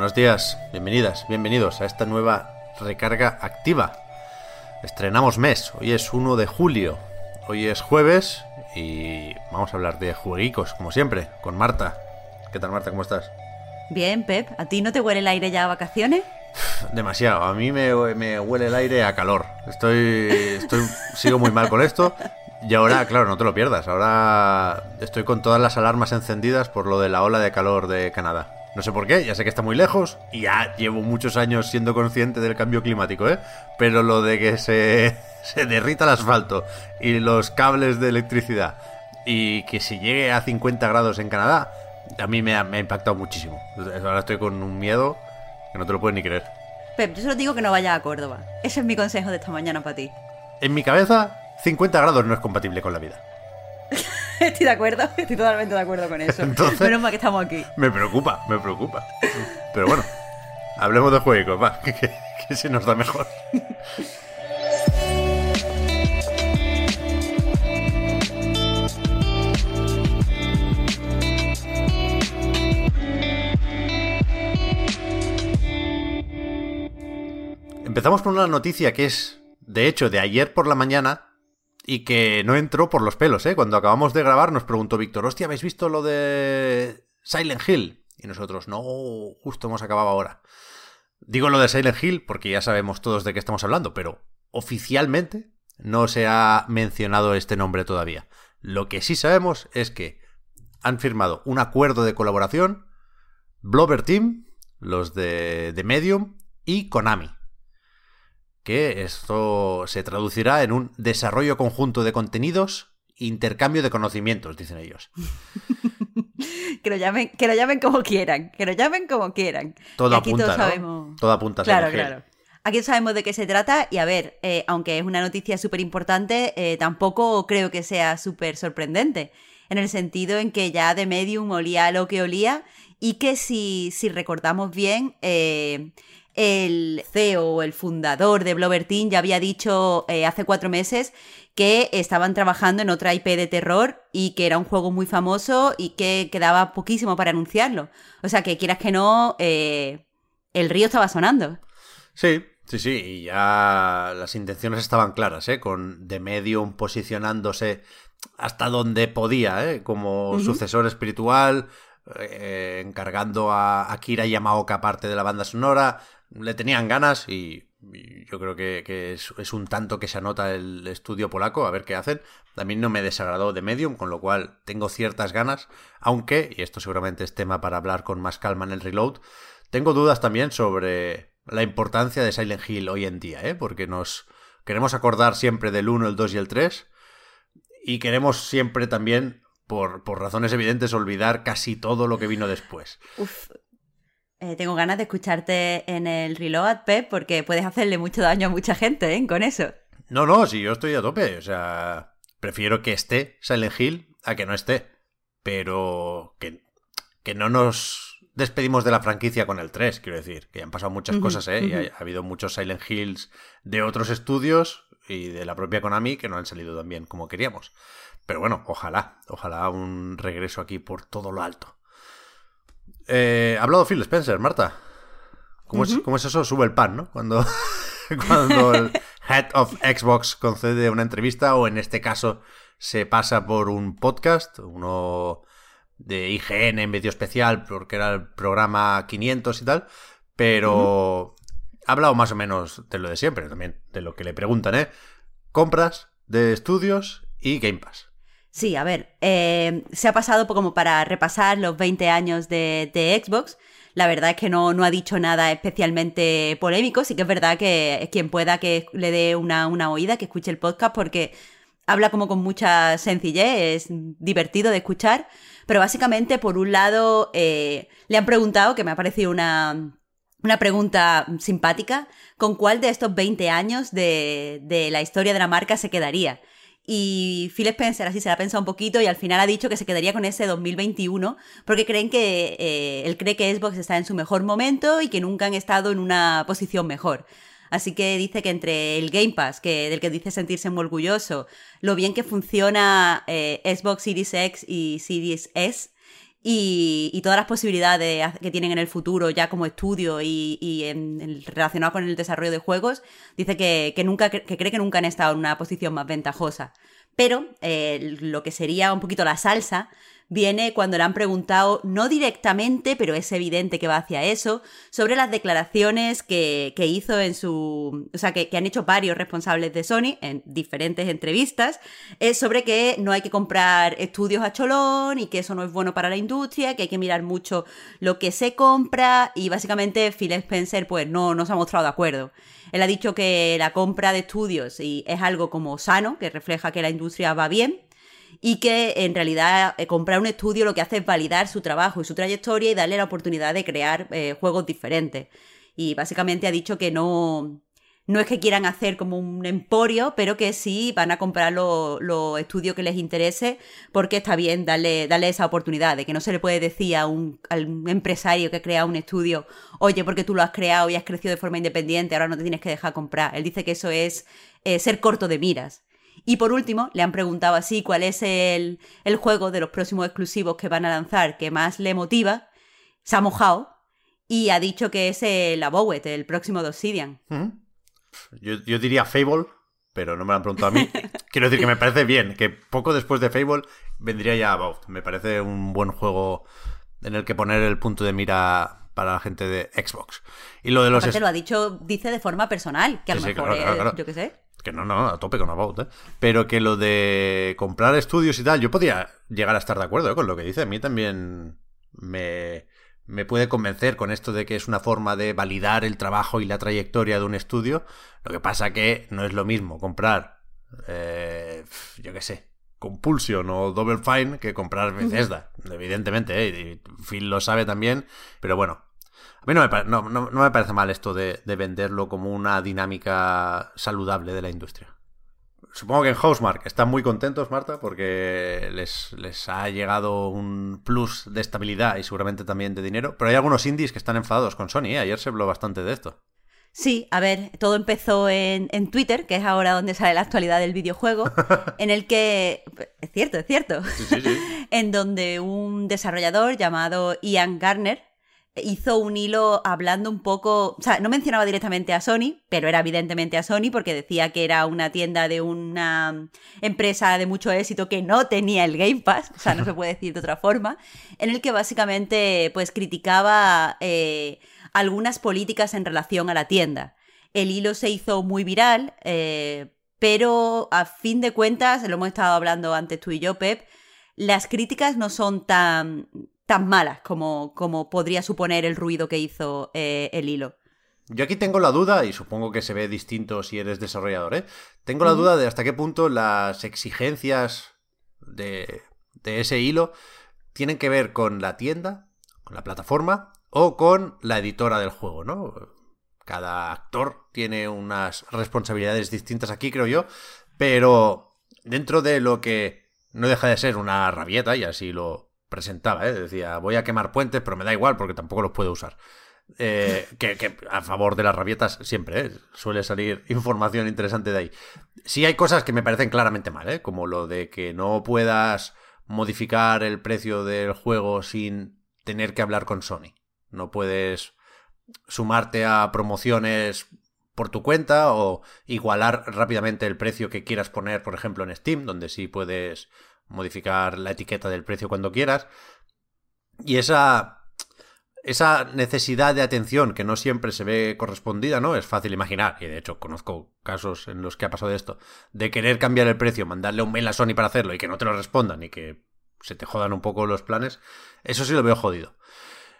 Buenos días, bienvenidas, bienvenidos a esta nueva recarga activa. Estrenamos mes, hoy es 1 de julio, hoy es jueves y vamos a hablar de jueguicos, como siempre, con Marta. ¿Qué tal Marta? ¿Cómo estás? Bien, Pep, ¿a ti no te huele el aire ya a vacaciones? Demasiado, a mí me, me huele el aire a calor. Estoy, estoy, sigo muy mal con esto. Y ahora, claro, no te lo pierdas. Ahora estoy con todas las alarmas encendidas por lo de la ola de calor de Canadá. No sé por qué, ya sé que está muy lejos y ya llevo muchos años siendo consciente del cambio climático, ¿eh? Pero lo de que se, se derrita el asfalto y los cables de electricidad y que se llegue a 50 grados en Canadá, a mí me ha, me ha impactado muchísimo. Ahora estoy con un miedo que no te lo puedes ni creer. Pep, yo solo digo que no vayas a Córdoba. Ese es mi consejo de esta mañana para ti. En mi cabeza, 50 grados no es compatible con la vida. Estoy de acuerdo, estoy totalmente de acuerdo con eso. Entonces- Menos mal que estamos aquí. Me preocupa, me preocupa. Pero bueno, hablemos de juegos, va, que, que- que se nos da mejor. Empezamos con una noticia que es, de hecho, de ayer por la mañana y que no entró por los pelos, ¿eh? Cuando acabamos de grabar nos preguntó Víctor, hostia, ¿habéis visto lo de Silent Hill? Y nosotros, no, justo hemos acabado ahora. Digo lo de Silent Hill porque ya sabemos todos de qué estamos hablando, pero oficialmente no se ha mencionado este nombre todavía. Lo que sí sabemos es que han firmado un acuerdo de colaboración Blover Team, los de, de Medium y Konami. Que esto se traducirá en un desarrollo conjunto de contenidos, intercambio de conocimientos, dicen ellos. Que lo llamen, que lo llamen como quieran, que lo llamen como quieran. Todo aquí apunta, todos ¿no? sabemos. Todo apunta a Claro, Hill. claro. Aquí sabemos de qué se trata y a ver, eh, aunque es una noticia súper importante, eh, tampoco creo que sea súper sorprendente, en el sentido en que ya de Medium olía lo que olía y que si, si recordamos bien, eh, el CEO o el fundador de Blover Team ya había dicho eh, hace cuatro meses que estaban trabajando en otra IP de terror y que era un juego muy famoso y que quedaba poquísimo para anunciarlo. O sea que quieras que no, eh, el río estaba sonando. Sí, sí, sí, y ya las intenciones estaban claras, ¿eh? Con The Medium posicionándose hasta donde podía, ¿eh? Como sucesor espiritual, eh, encargando a Akira Yamaoka parte de la banda sonora. Le tenían ganas y, yo creo que, es, un tanto que se anota el estudio polaco, a ver qué hacen. También no me desagradó The Medium, con lo cual tengo ciertas ganas, aunque, y esto seguramente es tema para hablar con más calma en el reload, tengo dudas también sobre la importancia de Silent Hill hoy en día, ¿eh? porque nos queremos acordar siempre del 1, el 2 y el 3, y queremos siempre también, por, por razones evidentes, olvidar casi todo lo que vino después. Uf. Eh, tengo ganas de escucharte en el reload, Pep, porque puedes hacerle mucho daño a mucha gente, ¿eh? Con eso. No, no, si yo estoy a tope, o sea, prefiero que esté Silent Hill a que no esté, pero que, que no nos despedimos de la franquicia con el 3, quiero decir, que ya han pasado muchas cosas, ¿eh? Y ha, ha habido muchos Silent Hills de otros estudios y de la propia Konami que no han salido tan bien como queríamos. Pero bueno, ojalá, ojalá un regreso aquí por todo lo alto. Eh, ha hablado Phil Spencer, Marta. ¿Cómo, es, cómo es eso? Sube el pan, ¿no? Cuando, cuando el Head of Xbox concede una entrevista o en este caso se pasa por un podcast, uno de IGN en medio especial porque era el programa 500 y tal, pero ha hablado más o menos de lo de siempre, también de lo que le preguntan, ¿eh? Compras de estudios y Game Pass. Sí, a ver, eh, se ha pasado como para repasar los 20 años de, de Xbox. La verdad es que no, no ha dicho nada especialmente polémico. Sí que es verdad que quien pueda que le dé una, una oída, que escuche el podcast, porque habla como con mucha sencillez, es divertido de escuchar, pero básicamente, por un lado, eh, le han preguntado, que me ha parecido una, una pregunta simpática, con cuál de estos 20 años de, de la historia de la marca se quedaría. Y Phil Spencer así se la ha pensado un poquito y al final ha dicho que se quedaría con ese 2021 porque creen que eh, él cree que Xbox está en su mejor momento y que nunca han estado en una posición mejor. Así que dice que entre el Game Pass, que, del que dice sentirse muy orgulloso, lo bien que funciona eh, Xbox Series X y Series S, y, todas las posibilidades que tienen en el futuro ya como estudio y, en, relacionado con el desarrollo de juegos, dice que, nunca, que cree que nunca han estado en una posición más ventajosa. Pero eh, lo que sería un poquito la salsa viene cuando le han preguntado, no directamente, pero es evidente que va hacia eso, sobre las declaraciones que, hizo en su. O sea, que, han hecho varios responsables de Sony en diferentes entrevistas, sobre que no hay que comprar estudios a cholón y que eso no es bueno para la industria, que hay que mirar mucho lo que se compra y básicamente Phil Spencer, pues no, no se ha mostrado de acuerdo. Él ha dicho que la compra de estudios es algo como sano, que refleja que la industria va bien, y que en realidad eh, comprar un estudio lo que hace es validar su trabajo y su trayectoria y darle la oportunidad de crear eh, juegos diferentes. Y básicamente ha dicho que no, no es que quieran hacer como un emporio, pero que sí van a comprar los estudios que les interese, porque está bien darle, darle esa oportunidad, de que no se le puede decir a un, empresario que crea un estudio, oye, porque tú lo has creado y has crecido de forma independiente, ahora no te tienes que dejar comprar. Él dice que eso es eh, ser corto de miras. Y por último, le han preguntado así cuál es el, juego de los próximos exclusivos que van a lanzar que más le motiva. Se ha mojado y ha dicho que es el Abowet, el próximo de Obsidian. yo, diría Fable, pero no me lo han preguntado a mí. Quiero decir que me parece bien, que poco después de Fable vendría ya About. Me parece un buen juego en el que poner el punto de mira para la gente de Xbox. Y lo de los... lo ha dicho, dice de forma personal, que a lo mejor yo qué sé. Que no, no, a tope con About, ¿eh? Pero que lo de comprar estudios y tal, yo podría llegar a estar de acuerdo ¿eh? con lo que dice. A mí también me, me puede convencer con esto de que es una forma de validar el trabajo y la trayectoria de un estudio. Lo que pasa que no es lo mismo comprar, eh, yo qué sé, Compulsion o Double Fine que comprar Bethesda, evidentemente, ¿eh? Phil lo sabe también, pero bueno, a mí no me, no, no, me parece mal esto de, venderlo como una dinámica saludable de la industria. Supongo que en Housemark están muy contentos, Marta, porque les, les ha llegado un plus de estabilidad y seguramente también de dinero. Pero hay algunos indies que están enfadados con Sony. ¿eh? Ayer se habló bastante de esto. Sí, a ver, todo empezó en, en, Twitter, que es ahora donde sale la actualidad del videojuego, en el que, es cierto, es cierto, sí, sí, en donde un desarrollador llamado Ian Garner hizo un hilo hablando un poco, o sea, no mencionaba directamente a Sony, pero era evidentemente a Sony porque decía que era una tienda de una empresa de mucho éxito que no tenía el Game Pass, o sea, no se puede decir de otra forma, en el que básicamente pues criticaba eh, algunas políticas en relación a la tienda. El hilo se hizo muy viral, eh, pero a fin de cuentas, lo hemos estado hablando antes tú y yo, Pep, las críticas no son tan tan malas como, como podría suponer el ruido que hizo eh, el hilo. Yo aquí tengo la duda, y supongo que se ve distinto si eres desarrollador, ¿eh? Tengo la duda de hasta qué punto las exigencias de, de ese hilo tienen que ver con la tienda, con la plataforma o con la editora del juego, ¿no? Cada actor tiene unas responsabilidades distintas aquí, creo yo, pero dentro de lo que no deja de ser una rabieta, y así lo, presentaba, ¿eh? decía, voy a quemar puentes, pero me da igual porque tampoco los puedo usar. Eh, que, a favor de las rabietas siempre, ¿eh? suele salir información interesante de ahí. Sí hay cosas que me parecen claramente mal, ¿eh? como lo de que no puedas modificar el precio del juego sin tener que hablar con Sony. No puedes sumarte a promociones por tu cuenta o igualar rápidamente el precio que quieras poner, por ejemplo, en Steam, donde sí puedes modificar la etiqueta del precio cuando quieras. Y esa, esa necesidad de atención que no siempre se ve correspondida, ¿no? Es fácil imaginar, y de hecho conozco casos en los que ha pasado esto, de querer cambiar el precio, mandarle un mail a Sony para hacerlo y que no te lo respondan y que se te jodan un poco los planes, eso sí lo veo jodido.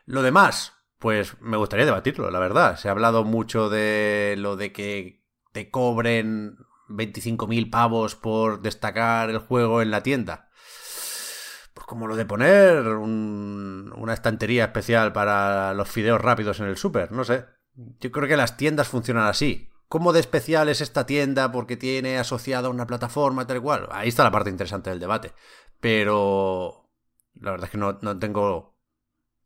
Lo demás, pues me gustaría debatirlo, la verdad. Se ha hablado mucho de lo de que te cobren 25.000 pavos por destacar el juego en la tienda. Pues como lo de poner una estantería especial para los fideos rápidos en el súper, no sé. Yo creo que las tiendas funcionan así. ¿Cómo de especial es esta tienda porque tiene asociada una plataforma tal cual? Ahí está la parte interesante del debate. Pero la verdad es que no, no tengo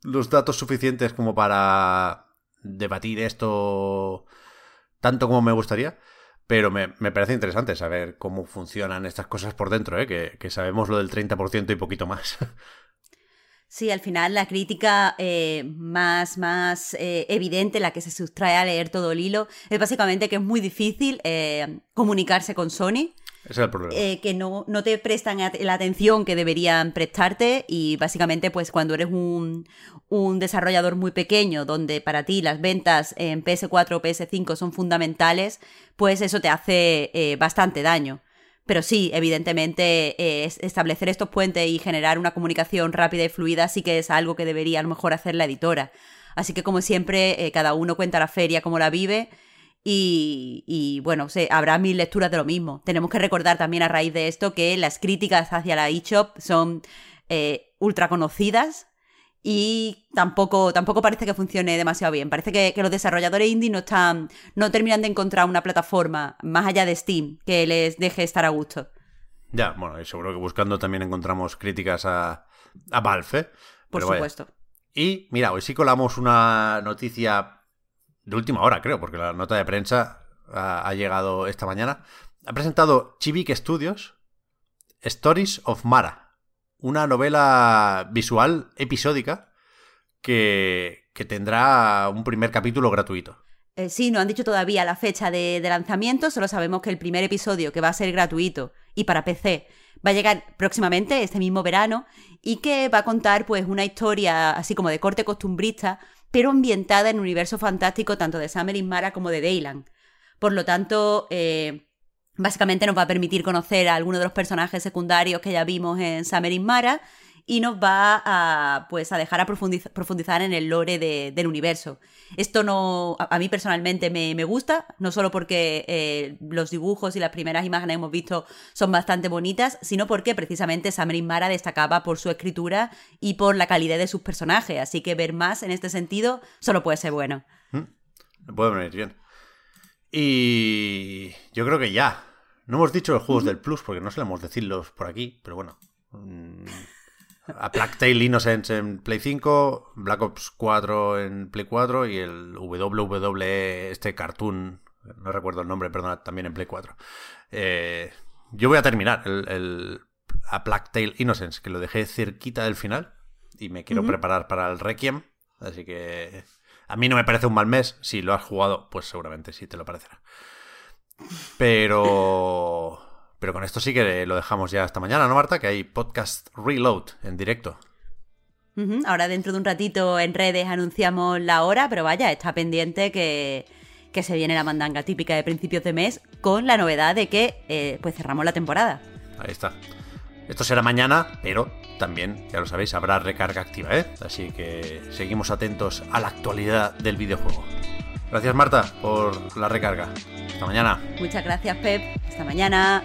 los datos suficientes como para debatir esto tanto como me gustaría. Pero me, parece interesante saber cómo funcionan estas cosas por dentro, ¿eh? que, sabemos lo del 30% y poquito más. Sí, al final la crítica eh, más, más eh, evidente, la que se sustrae a leer todo el hilo, es básicamente que es muy difícil eh, comunicarse con Sony. Ese es el problema. que no, no, te prestan la atención que deberían prestarte y básicamente pues cuando eres un, un desarrollador muy pequeño donde para ti las ventas en PS4 o PS5 son fundamentales, pues eso te hace eh, bastante daño. Pero sí, evidentemente, eh, establecer estos puentes y generar una comunicación rápida y fluida sí que es algo que debería a lo mejor hacer la editora. Así que, como siempre, eh, cada uno cuenta la feria como la vive. Y, bueno, habrá mil lecturas de lo mismo. Tenemos que recordar también a raíz de esto que las críticas hacia la eShop son ultra conocidas y tampoco, tampoco parece que funcione demasiado bien. Parece que, los desarrolladores indie no están, no terminan de encontrar una plataforma más allá de Steam que les deje estar a gusto. Ya, bueno, y seguro que buscando también encontramos críticas a, a Valve. ¿eh? Por supuesto. Y mira, hoy sí colamos una noticia de última hora, creo, porque la nota de prensa ha, llegado esta mañana. Ha presentado Chivik Studios Stories of Mara una novela visual episódica que, tendrá un primer capítulo gratuito. Eh, sí, no han dicho todavía la fecha de, lanzamiento, solo sabemos que el primer episodio, que va a ser gratuito y para PC, va a llegar próximamente, este mismo verano, y que va a contar pues una historia así como de corte costumbrista, pero ambientada en un universo fantástico tanto de Summer Mara como de Dayland. Por lo tanto, eh, Básicamente nos va a permitir conocer a algunos de los personajes secundarios que ya vimos en Summer Mara y nos va a, pues, a dejar a profundizar en el lore del universo. Esto no, a, mí personalmente me, gusta, no solo porque eh, los dibujos y las primeras imágenes que hemos visto son bastante bonitas, sino porque precisamente Summer Mara destacaba por su escritura y por la calidad de sus personajes, así que ver más en este sentido solo puede ser bueno. Mm, puede venir bien. Y yo creo que ya. No hemos dicho los juegos del Plus porque no solemos decirlos por aquí, pero bueno. Mm, a Black Tail Innocence en Play 5, Black Ops 4 en Play 4 y el WWE, este cartoon, no recuerdo el nombre, perdona, también en Play 4. Eh, yo voy a terminar el, a Black Tail Innocence, que lo dejé cerquita del final y me quiero preparar para el Requiem, así que a mí no me parece un mal mes. Si lo has jugado, pues seguramente sí te lo parecerá. Pero. Pero con esto sí que lo dejamos ya hasta mañana, ¿no, Marta? Que hay podcast reload en directo. Ahora dentro de un ratito en redes anunciamos la hora, pero vaya, está pendiente que, que se viene la mandanga típica de principios de mes con la novedad de que eh, pues cerramos la temporada. Ahí está. Esto será mañana, pero también, ya lo sabéis, habrá recarga activa, ¿eh? Así que seguimos atentos a la actualidad del videojuego. Gracias Marta por la recarga. Hasta mañana. Muchas gracias Pep. Hasta mañana.